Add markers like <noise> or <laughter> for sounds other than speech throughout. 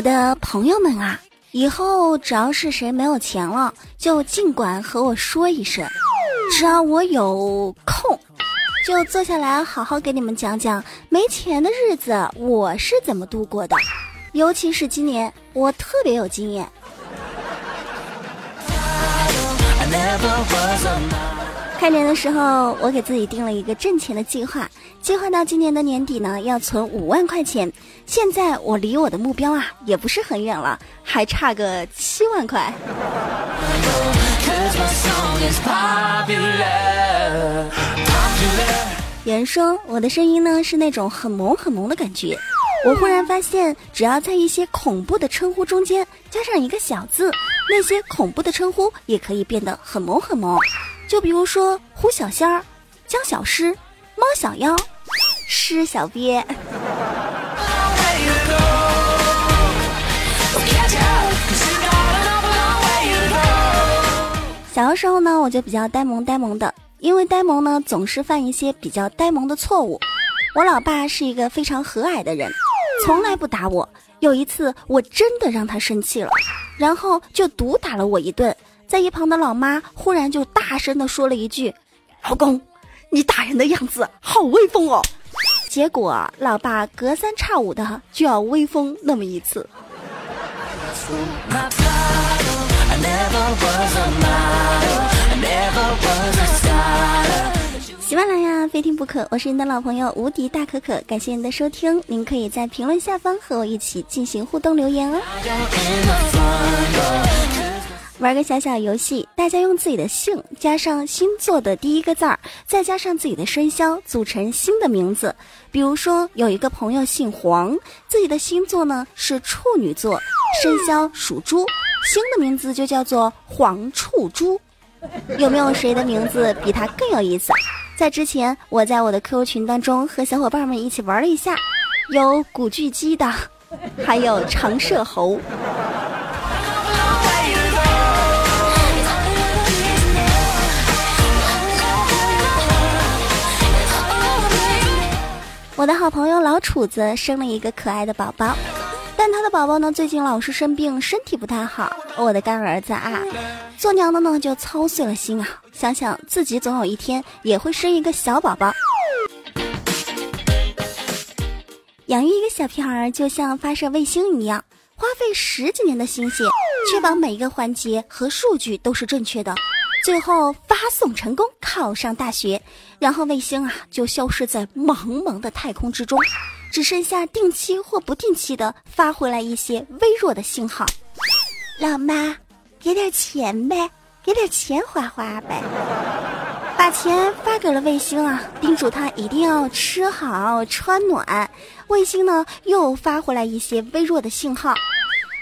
我的朋友们啊，以后只要是谁没有钱了，就尽管和我说一声，只要我有空，就坐下来好好给你们讲讲没钱的日子我是怎么度过的。尤其是今年，我特别有经验。开年的时候，我给自己定了一个挣钱的计划，计划到今年的年底呢，要存五万块钱。现在我离我的目标啊，也不是很远了，还差个七万块。有人说我的声音呢是那种很萌很萌的感觉，我忽然发现，只要在一些恐怖的称呼中间加上一个小字，那些恐怖的称呼也可以变得很萌很萌。就比如说胡小仙儿、江小诗、猫小妖、诗小鳖。小的时候呢，我就比较呆萌呆萌的，因为呆萌呢总是犯一些比较呆萌的错误。我老爸是一个非常和蔼的人，从来不打我。有一次我真的让他生气了，然后就毒打了我一顿。在一旁的老妈忽然就大声的说了一句：“老公，你打人的样子好威风哦！”结果老爸隔三差五的就要威风那么一次。喜马拉雅非听不可，我是您的老朋友无敌大可可，感谢您的收听，您可以在评论下方和我一起进行互动留言哦。玩个小小游戏，大家用自己的姓加上星座的第一个字儿，再加上自己的生肖，组成新的名字。比如说，有一个朋友姓黄，自己的星座呢是处女座，生肖属猪，新的名字就叫做黄处猪。有没有谁的名字比他更有意思？在之前，我在我的 QQ 群当中和小伙伴们一起玩了一下，有古巨基的，还有长舌猴。我的好朋友老楚子生了一个可爱的宝宝，但他的宝宝呢最近老是生病，身体不太好。我的干儿子啊，做娘的呢就操碎了心啊，想想自己总有一天也会生一个小宝宝。养育一个小屁孩就像发射卫星一样，花费十几年的心血，确保每一个环节和数据都是正确的。最后发送成功，考上大学，然后卫星啊就消失在茫茫的太空之中，只剩下定期或不定期的发回来一些微弱的信号。老妈，给点钱呗，给点钱花花呗。把钱发给了卫星啊，叮嘱他一定要吃好穿暖。卫星呢又发回来一些微弱的信号，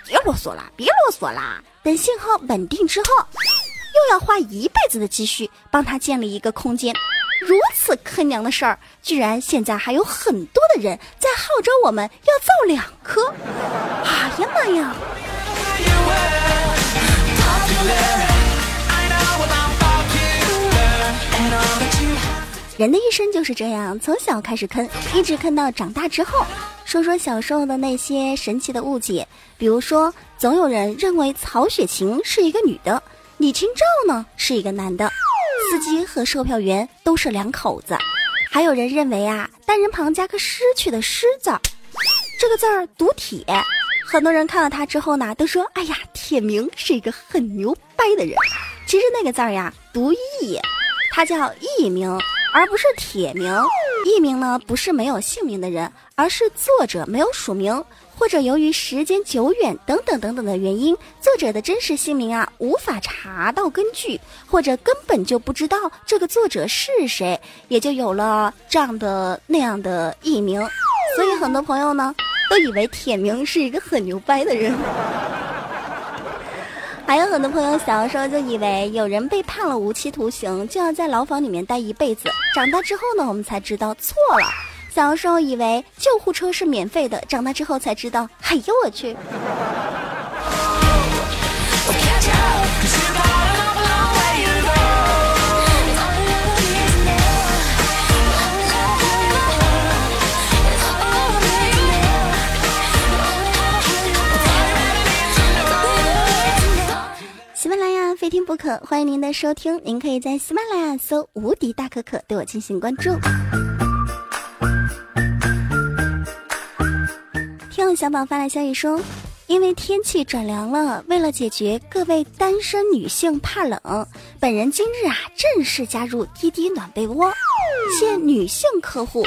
别啰嗦啦，别啰嗦啦，等信号稳定之后。又要花一辈子的积蓄帮他建立一个空间，如此坑娘的事儿，居然现在还有很多的人在号召我们要造两颗！哎呀妈呀！人的一生就是这样，从小开始坑，一直坑到长大之后。说说小时候的那些神奇的误解，比如说，总有人认为曹雪芹是一个女的。李清照呢是一个男的，司机和售票员都是两口子，还有人认为啊单人旁加个失去的失字，这个字儿读铁，很多人看了他之后呢都说哎呀铁明是一个很牛掰的人，其实那个字儿呀读义，他叫义明。而不是铁名，艺名呢不是没有姓名的人，而是作者没有署名。或者由于时间久远等等等等的原因，作者的真实姓名啊无法查到根据，或者根本就不知道这个作者是谁，也就有了这样的那样的艺名。所以很多朋友呢都以为铁名是一个很牛掰的人，还有很多朋友小时候就以为有人被判了无期徒刑就要在牢房里面待一辈子，长大之后呢我们才知道错了。小时候以为救护车是免费的，长大之后才知道，哎呦我去！非听不可，欢迎您的收听。您可以在喜马拉雅搜“无敌大可可”对我进行关注。听友小宝发来消息说，因为天气转凉了，为了解决各位单身女性怕冷，本人今日啊正式加入滴滴暖被窝，限女性客户，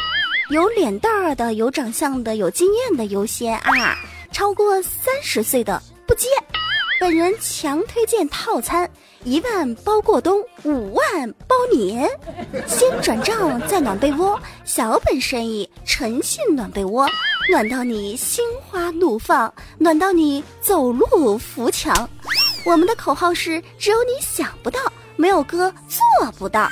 有脸蛋儿的、有长相的、有经验的优先啊，超过三十岁的不接。本人强推荐套餐，一万包过冬，五万包年，先转账再暖被窝，小本生意，诚信暖被窝，暖到你心花怒放，暖到你走路扶墙。我们的口号是：只有你想不到，没有哥做不到。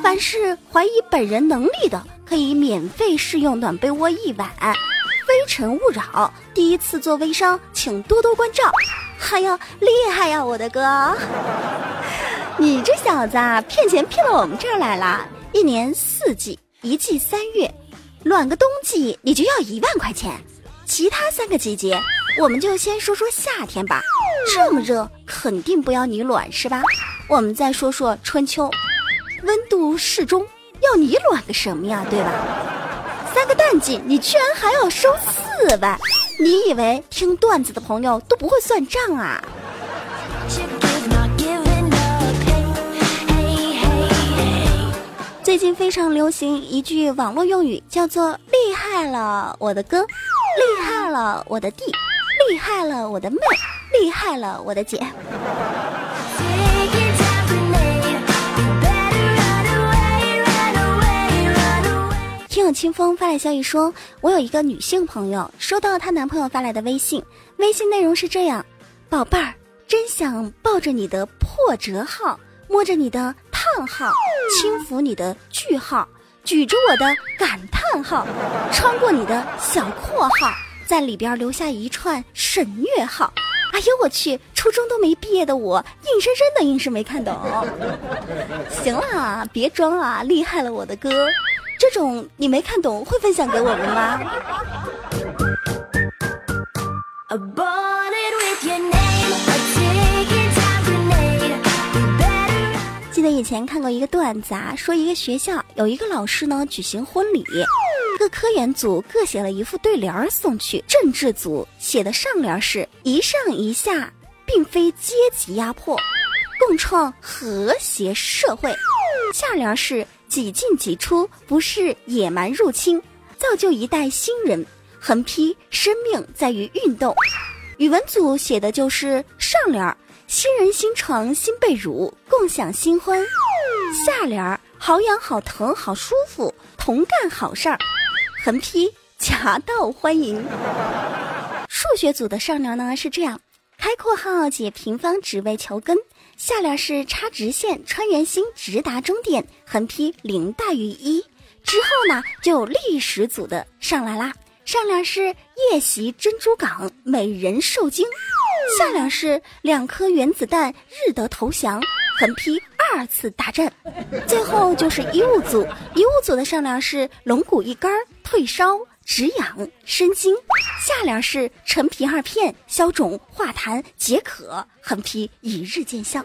凡是怀疑本人能力的，可以免费试用暖被窝一晚。非诚勿扰，第一次做微商，请多多关照。哎呀，厉害呀，我的哥！<laughs> 你这小子啊，骗钱骗到我们这儿来了。一年四季，一季三月，暖个冬季你就要一万块钱。其他三个季节，我们就先说说夏天吧。这么热，肯定不要你暖是吧？我们再说说春秋，温度适中，要你暖个什么呀，对吧？个淡季，你居然还要收四万？你以为听段子的朋友都不会算账啊？最近非常流行一句网络用语，叫做“厉害了我的哥，厉害了我的弟，厉害了我的妹，厉害了我的姐”。听友清风发来消息说：“我有一个女性朋友，收到她男朋友发来的微信，微信内容是这样：宝贝儿，真想抱着你的破折号，摸着你的叹号，轻抚你的句号，举着我的感叹号，穿过你的小括号，在里边留下一串省略号。哎呦我去，初中都没毕业的我，硬生生的硬是没看懂。行了，别装了，厉害了我的哥。”这种你没看懂，会分享给我们吗？记得以前看过一个段子啊，说一个学校有一个老师呢举行婚礼，各科研组各写了一副对联送去，政治组写的上联是一上一下，并非阶级压迫，共创和谐社会，下联是。几进几出不是野蛮入侵，造就一代新人。横批：生命在于运动。语文组写的就是上联：新人新床新被褥，共享新欢。下联：好养好疼好舒服，同干好事儿。横批：夹道欢迎。数学组的上联呢是这样：开括号解平方只为求根。下联是插直线穿圆心直达终点，横批零大于一。之后呢，就历史组的上来啦。上联是夜袭珍珠港，美人受惊。下联是两颗原子弹日德投降，横批二次大战。最后就是医务组，医务组的上联是龙骨一根退烧。止痒生津，下联是陈皮二片消肿化痰解渴，横批一日见效。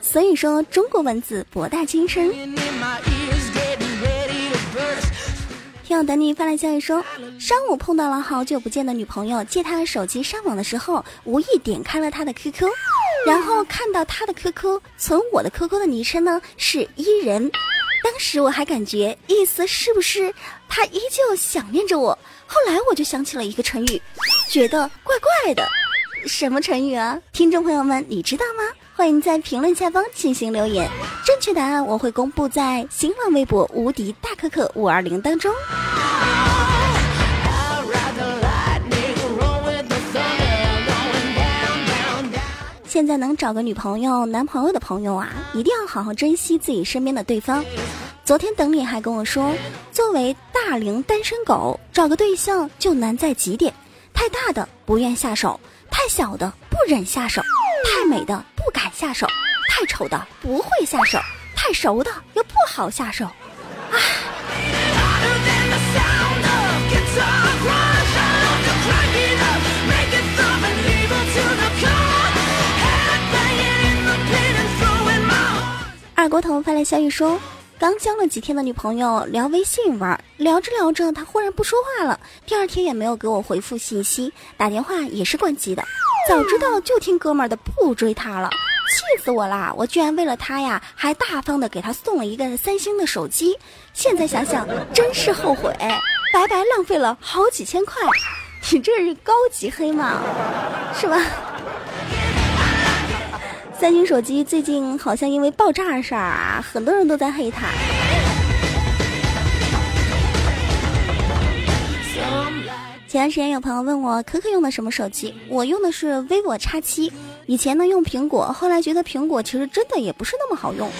所以说，中国文字博大精深。听友等你发来消息说，上午碰到了好久不见的女朋友，借她的手机上网的时候，无意点开了她的 QQ。然后看到他的 QQ 存我的 QQ 的昵称呢是伊人，当时我还感觉意思是不是他依旧想念着我？后来我就想起了一个成语，觉得怪怪的，什么成语啊？听众朋友们，你知道吗？欢迎在评论下方进行留言，正确答案我会公布在新浪微博无敌大可可五二零当中。现在能找个女朋友、男朋友的朋友啊，一定要好好珍惜自己身边的对方。昨天等你还跟我说，作为大龄单身狗，找个对象就难在几点：太大的不愿下手，太小的不忍下手，太美的不敢下手，太丑的不会下手，太熟的又不好下手。唉。二锅头发来消息说，刚交了几天的女朋友聊微信玩，聊着聊着她忽然不说话了，第二天也没有给我回复信息，打电话也是关机的。早知道就听哥们儿的，不追她了，气死我啦！我居然为了她呀，还大方的给她送了一个三星的手机。现在想想真是后悔，白白浪费了好几千块。你这是高级黑吗？是吧？三星手机最近好像因为爆炸的事儿啊，很多人都在黑它。前段时间有朋友问我可可用的什么手机，我用的是 vivo X 七。以前呢用苹果，后来觉得苹果其实真的也不是那么好用。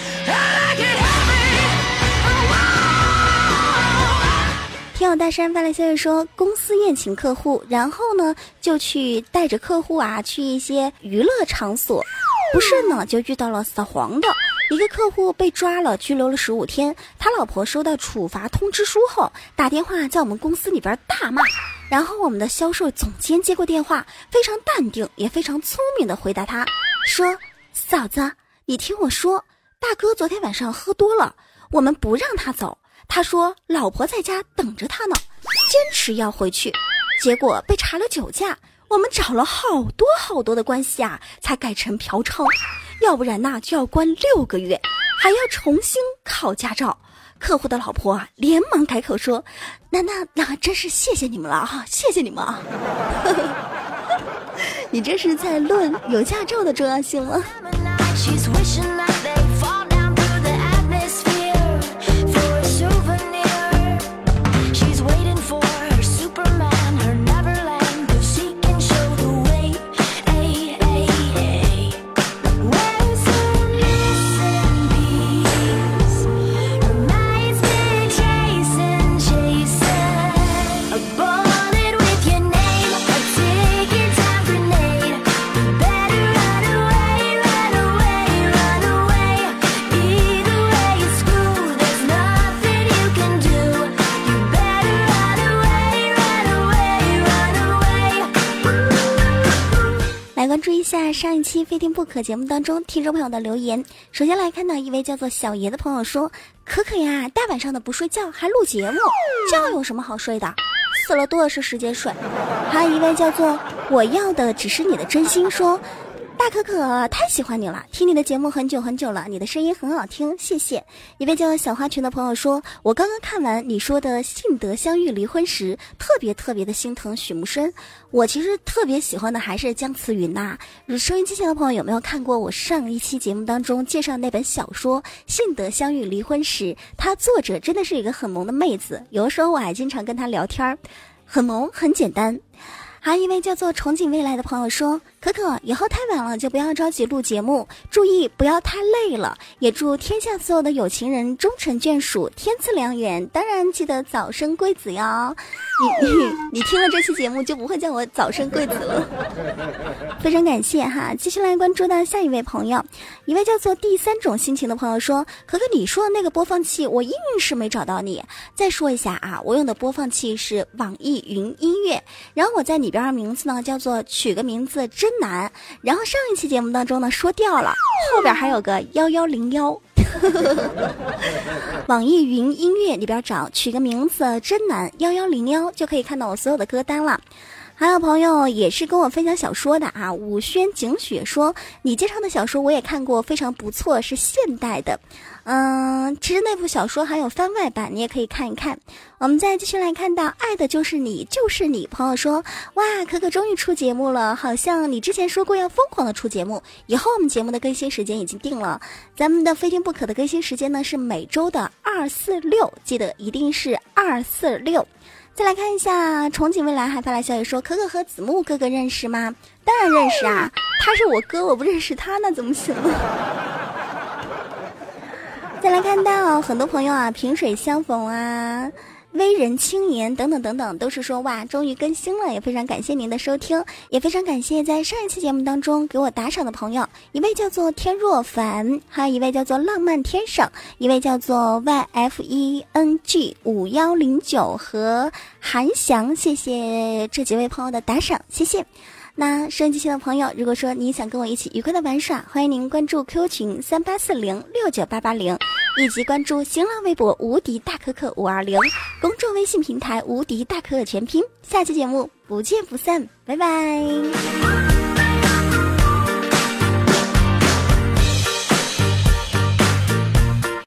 听友大山发来消息说，公司宴请客户，然后呢就去带着客户啊去一些娱乐场所。不慎呢，就遇到了扫黄的一个客户被抓了，拘留了十五天。他老婆收到处罚通知书后，打电话在我们公司里边大骂。然后我们的销售总监接过电话，非常淡定也非常聪明的回答他说：“嫂子，你听我说，大哥昨天晚上喝多了，我们不让他走。他说老婆在家等着他呢，坚持要回去，结果被查了酒驾。”我们找了好多好多的关系啊，才改成嫖娼，要不然呐就要关六个月，还要重新考驾照。客户的老婆啊，连忙改口说：“那那那真是谢谢你们了哈，谢谢你们啊！” <laughs> 你这是在论有驾照的重要性吗？一下上一期《非听不可》节目当中，听众朋友的留言，首先来看到一位叫做小爷的朋友说：“可可呀，大晚上的不睡觉还录节目，觉有什么好睡的？死了多是时间睡？”还有一位叫做“我要的只是你的真心”说。大可可太喜欢你了，听你的节目很久很久了，你的声音很好听，谢谢。一位叫小花裙的朋友说，我刚刚看完你说的《幸德相遇离婚时》，特别特别的心疼许慕深。我其实特别喜欢的还是姜慈云呐。收音机前的朋友有没有看过我上一期节目当中介绍那本小说《幸德相遇离婚时》？它作者真的是一个很萌的妹子，有的时候我还经常跟她聊天儿，很萌，很简单。还有一位叫做憧憬未来的朋友说：“可可，以后太晚了就不要着急录节目，注意不要太累了。也祝天下所有的有情人终成眷属，天赐良缘。当然记得早生贵子哟。你你 <laughs> 你听了这期节目就不会叫我早生贵子了。非常感谢哈，继续来关注到下一位朋友，一位叫做第三种心情的朋友说：可可，你说的那个播放器我硬是没找到你。再说一下啊，我用的播放器是网易云音乐，然后我在。里边的名字呢叫做取个名字真真难，然后上一期节目当中呢说掉了，后边还有个幺幺零幺，<laughs> 网易云音乐里边找取个名字真难幺幺零幺就可以看到我所有的歌单了。还有朋友也是跟我分享小说的啊，武轩景雪说你介绍的小说我也看过，非常不错，是现代的。嗯，其实那部小说还有番外版，你也可以看一看。我们再继续来看到《爱的就是你就是你》。朋友说，哇，可可终于出节目了，好像你之前说过要疯狂的出节目，以后我们节目的更新时间已经定了。咱们的非听不可的更新时间呢是每周的二四六，记得一定是二四六。再来看一下，憧憬未来还发来消息说，可可和子木哥哥认识吗？当然认识啊，他是我哥，我不认识他那怎么行？<laughs> 再来看到很多朋友啊，萍水相逢啊，微人青年等等等等，都是说哇，终于更新了，也非常感谢您的收听，也非常感谢在上一期节目当中给我打赏的朋友，一位叫做天若凡，还有一位叫做浪漫天上，一位叫做 Y F E N G 五幺零九和韩翔，谢谢这几位朋友的打赏，谢谢。那收音机前的朋友，如果说你想跟我一起愉快的玩耍，欢迎您关注 Q 群三八四零六九八八零，以及关注新浪微博无敌大可可五二零，公众微信平台无敌大可可全拼。下期节目不见不散，拜拜。